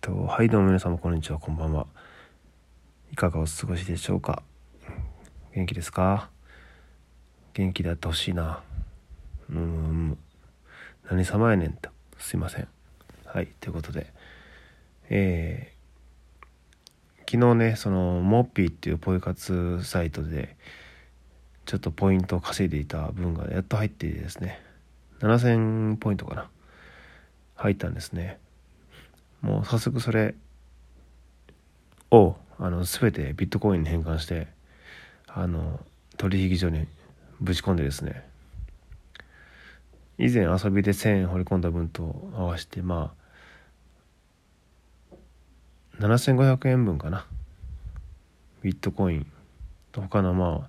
と、はい、どうも皆様、こんにちは、こんばんは。いかがお過ごしでしょうか？元気ですか？元気であってほしいな。うん、何様やねんと。すいません。はい、ということで、えー、昨日ね、その、モッピーっていうポイ活サイトで、ちょっとポイントを稼いでいた分がやっと入ってですね、7000ポイントかな。入ったんですね。もう早速それをあの全てビットコインに変換してあの取引所にぶち込んでですね以前遊びで1000円掘り込んだ分と合わせてまあ7500円分かな。ビットコインと他のまあ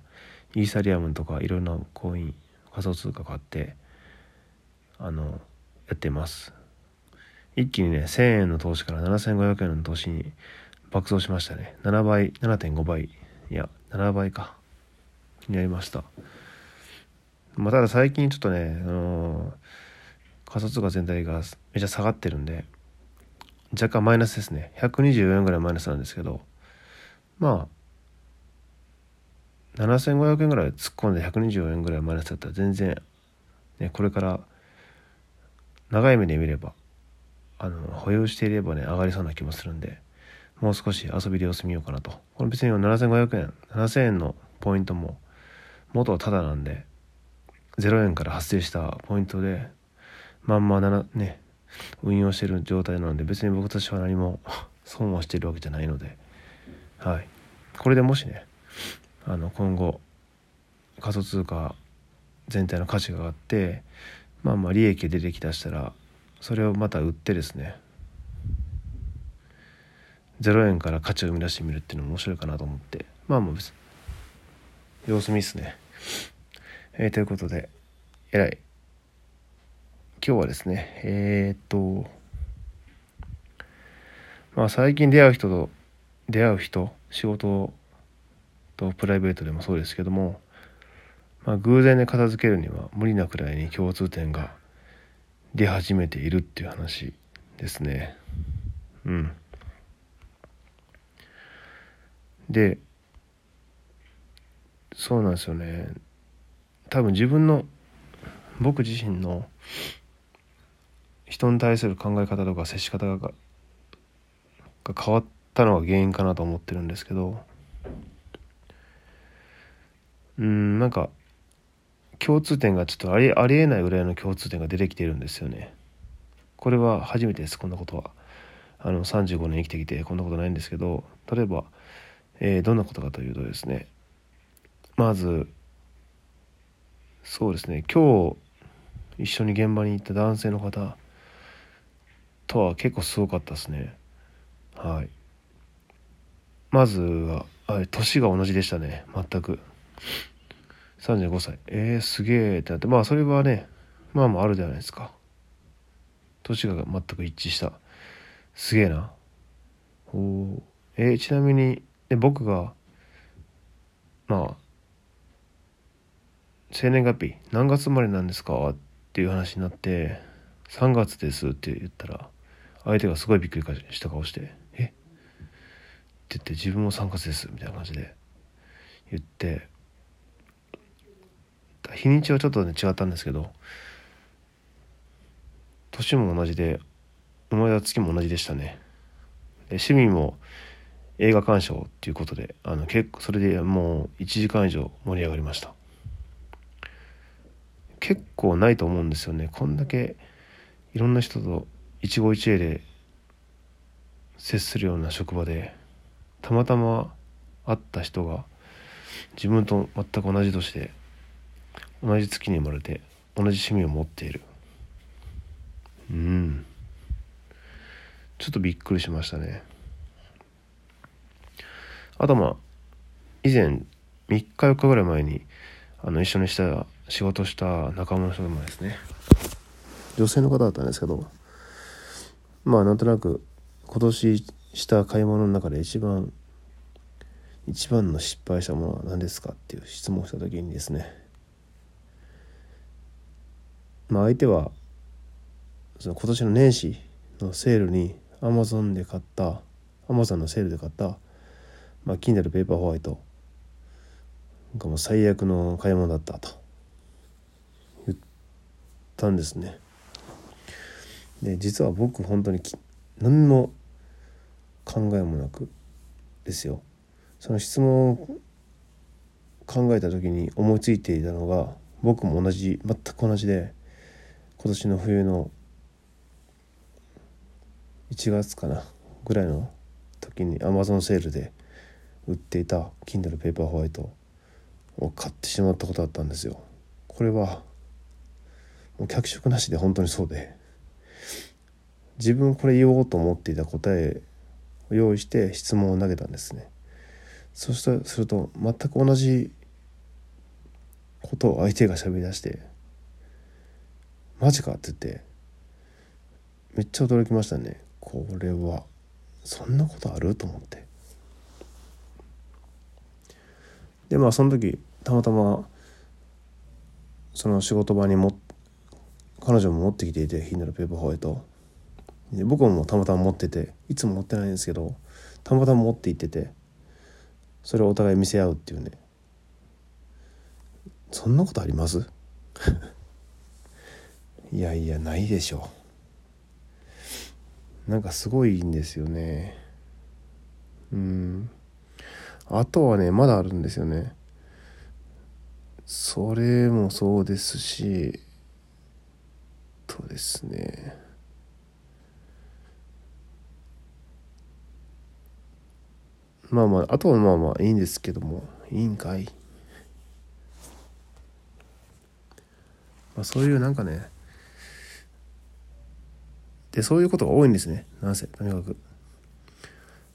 イーサリアムとかいろんなコイン仮想通貨買ってあのやってます。一気にね、1000円の投資から7500円の投資に爆増しましたね。7倍、7.5倍。いや、7倍か。になりました。まあ、ただ最近ちょっとね、あのー、仮想通貨全体がめちゃ下がってるんで、若干マイナスですね。124円ぐらいマイナスなんですけど、まあ、7500円ぐらい突っ込んで124円ぐらいマイナスだったら全然、ね、これから長い目で見ればあの保有していればね上がりそうな気もするんでもう少し遊びで様子見ようかなと。これ別に7500円7000円のポイントも元はタダなんで0円から発生したポイントでまんまね運用してる状態なので別に僕たちは何も損はしてるわけじゃないのではい。これでもしねあの今後仮想通貨全体の価値が上がってまあまあ利益出てきだしたらそれをまた売ってですね。0円から価値を生み出してみるっていうのも面白いかなと思って。まあもう別様子見っすね。えー、ということでえらい。今日はですねえー、っとまあ最近出会う人と出会う人仕事とプライベートでもそうですけどもまあ偶然で片付けるには無理なくらいに共通点が出始めているっていう話ですね。うん。でそうなんですよね。多分自分の僕自身の人に対する考え方とか接し方がが変わったのが原因かなと思ってるんですけど。うんなんか共通点がちょっとありありえないぐらいの共通点が出てきてるんですよね。これは初めてですこんなことは。あの35年生きてきてこんなことないんですけど例えば、えー、どんなことかというとですね。まずそうですね。今日一緒に現場に行った男性の方とは結構すごかったですね。はい。まずは年が同じでしたね。全く。35歳。えー、すげえってなって、まあそれはね、まあまああるじゃないですか。年が全く一致した。すげえな。おえー、ちなみに、で僕が、まあ、生年月日、何月生まれなんですか？っていう話になって、3月ですって言ったら、相手がすごいびっくりした顔して、え？って言って、自分も3月です、みたいな感じで言って、日にちはちょっとね違ったんですけど年も同じで生まれた月も同じでしたね。趣味も映画鑑賞っていうことであの結構それでもう1時間以上盛り上がりました。結構ないと思うんですよね。こんだけいろんな人と一期一会で接するような職場でたまたま会った人が自分と全く同じ年で同じ月に生まれて同じ趣味を持っている。うん。ちょっとびっくりしましたね。あとまあ以前3日4日ぐらい前にあの一緒にした仕事した仲間の人でもですね。女性の方だったんですけどまあなんとなく今年した買い物の中で一番一番の失敗したものは何ですかっていう質問をした時にですねまあ、相手はその今年の年始のセールに Amazon で買った Amazon のセールで買ったまあ Kindle ペーパーホワイトがもう最悪の買い物だったと言ったんですね。で実は僕本当に何の考えもなくですよ。その質問を考えた時に思いついていたのが僕も同じ全く同じで今年の冬の1月かなぐらいの時に Amazon セールで売っていた Kindle ペーパーホワイトを買ってしまったことだったんですよ。これはもう脚色なしで本当にそうで自分これ言おうと思っていた答えを用意して質問を投げたんですね。そしたすると全く同じことを相手が喋り出して「マジか」って言ってめっちゃ驚きましたね。これは。そんなことある？と思って。でまあその時たまたまその仕事場にも彼女も持ってきていてヒンナルペーパーホワイト。で僕もたまたま持ってていつも持ってないんですけどたまたま持って行っててそれをお互い見せ合うっていうね。そんなことあります？いやいやないでしょ。なんかすごいんですよね。うん。あとはねまだあるんですよね。それもそうですしとですね。まあまああとはまあまあいいんですけどもいいんかい。まあ、そういうなんかねでそういうことが多いんですね。なんせとにかく。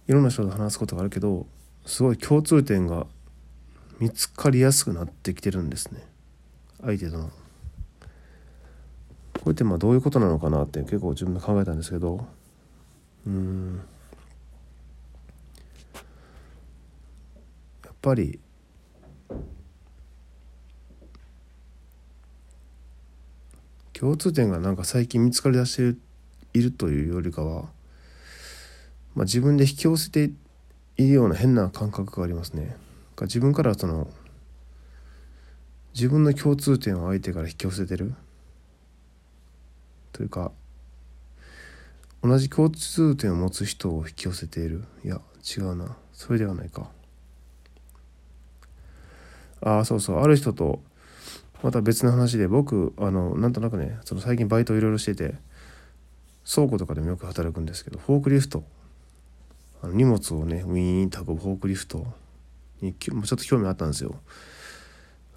いろんな人と話すことがあるけどすごい共通点が見つかりやすくなってきてるんですね。相手との。これってまあどういうことなのかなって結構自分で考えたんですけど。うん。やっぱり共通点がなんか最近見つかりだしてるいるというよりかは、まあ、自分で引き寄せているような変な感覚がありますね。自分からその自分の共通点を相手から引き寄せてる。というか同じ共通点を持つ人を引き寄せている。いや違うな。それではないか。ああそうそう。ある人とまた別の話で僕あのなんとなくねその最近バイトいろいろしてて倉庫とかでもよく働くんですけどフォークリフト。あの荷物をねウィーンと運ぶフォークリフトにちょっと興味あったんですよ。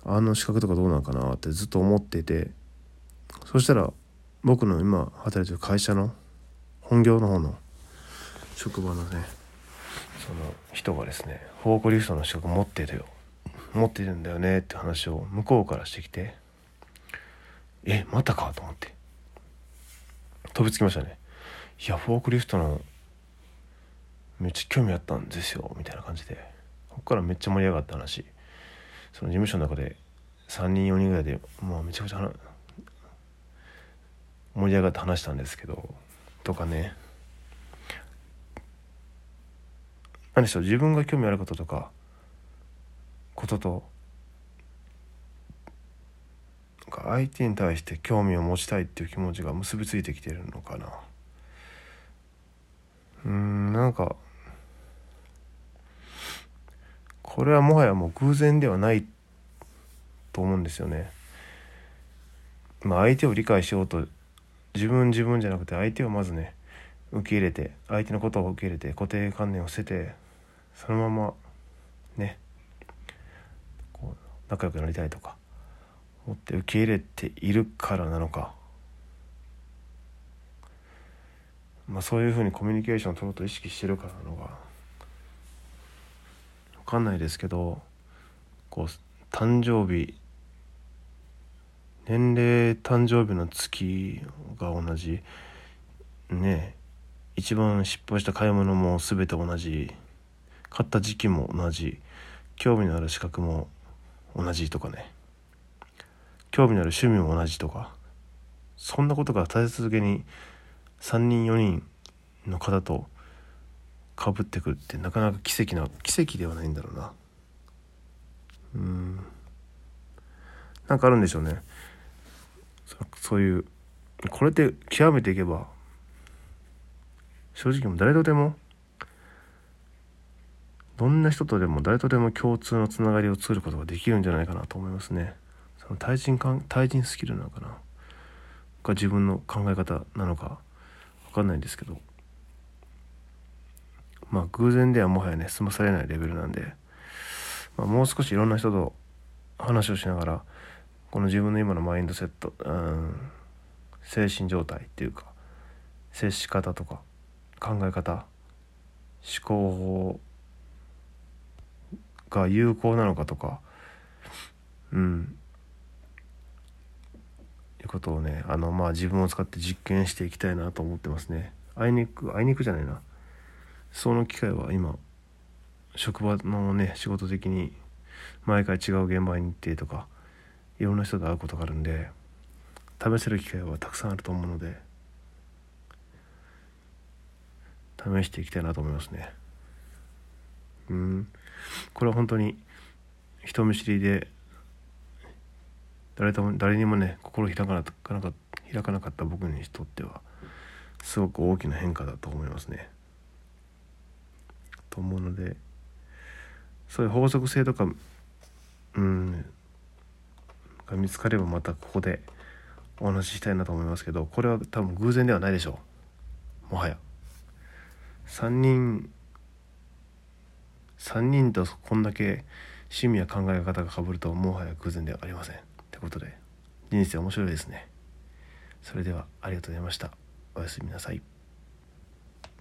あの資格とかどうなんかなってずっと思ってて。そしたら僕の今働いてる会社の本業の方の職場のねその人がですねフォークリフトの資格持ってるよ。持ってるんだよねって話を向こうからしてきてえまたかと思って。飛びつきましたね。いやフォークリフトのめっちゃ興味あったんですよみたいな感じで。ここからめっちゃ盛り上がった話。その事務所の中で3人4人ぐらいでもうめちゃくちゃ盛り上がって話したんですけどとかね。何でしょう自分が興味あることとかこととか相手に対して興味を持ちたいっていう気持ちが結びついてきてるのかなうんなんかこれはもはやもう偶然ではないと思うんですよね。まあ相手を理解しようと自分自分じゃなくて相手をまずね受け入れて相手のことを受け入れて固定観念を捨ててそのままねこう仲良くなりたいとか思って受け入れているからなのか、まあ、そういうふうにコミュニケーションを取ろうと意識してるからなのか。分かんないですけどこう誕生日年齢誕生日の月が同じ。ね一番失敗した買い物も全て同じ。買った時期も同じ。興味のある資格も同じとかね。興味のある趣味も同じとかそんなことが立て続けに3人4人の方とかぶってくるってなかなか奇跡な奇跡ではないんだろうな。うん。なんかあるんでしょうね。そういうこれって極めていけば正直も誰とでもどんな人とでも誰とでも共通のつながりを作ることができるんじゃないかなと思いますね。その対人対人スキルなのかな？が自分の考え方なのか？分かんないんですけど。まあ偶然ではもはやね済まされないレベルなんで、まあ、もう少しいろんな人と話をしながらこの自分の今のマインドセット、うん、精神状態っていうか接し方とか考え方思考法が有効なのかとかうんことをねあのまあ自分を使って実験していきたいなと思ってますね。あいにくあいにくじゃないな。その機会は今職場のね仕事的に毎回違う現場に行ってとかいろんな人と会うことがあるんで試せる機会はたくさんあると思うので試していきたいなと思いますね。うん。これは本当に人見知りで誰とも誰にもね心開かなか開かなかった僕にとってはすごく大きな変化だと思いますね。と思うのでそういう法則性とかうんが見つかればまたここでお話ししたいなと思いますけどこれは多分偶然ではないでしょう。もはや。3人3人とこんだけ趣味や考え方がかぶるともはや偶然ではありません。いうことで人生面白いですね。それではありがとうございました。おやすみなさい。